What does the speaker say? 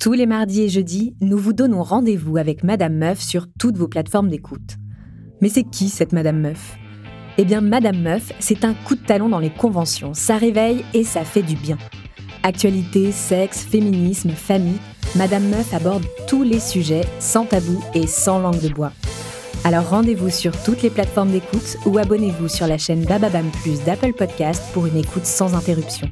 Tous les mardis et jeudis, nous vous donnons rendez-vous avec Madame Meuf sur toutes vos plateformes d'écoute. Mais c'est qui cette Madame Meuf? Eh bien, Madame Meuf, c'est un coup de talon dans les conventions. Ça réveille et ça fait du bien. Actualité, sexe, féminisme, famille, Madame Meuf aborde tous les sujets sans tabou et sans langue de bois. Alors rendez-vous sur toutes les plateformes d'écoute ou abonnez-vous sur la chaîne Bababam Plus d'Apple Podcast pour une écoute sans interruption.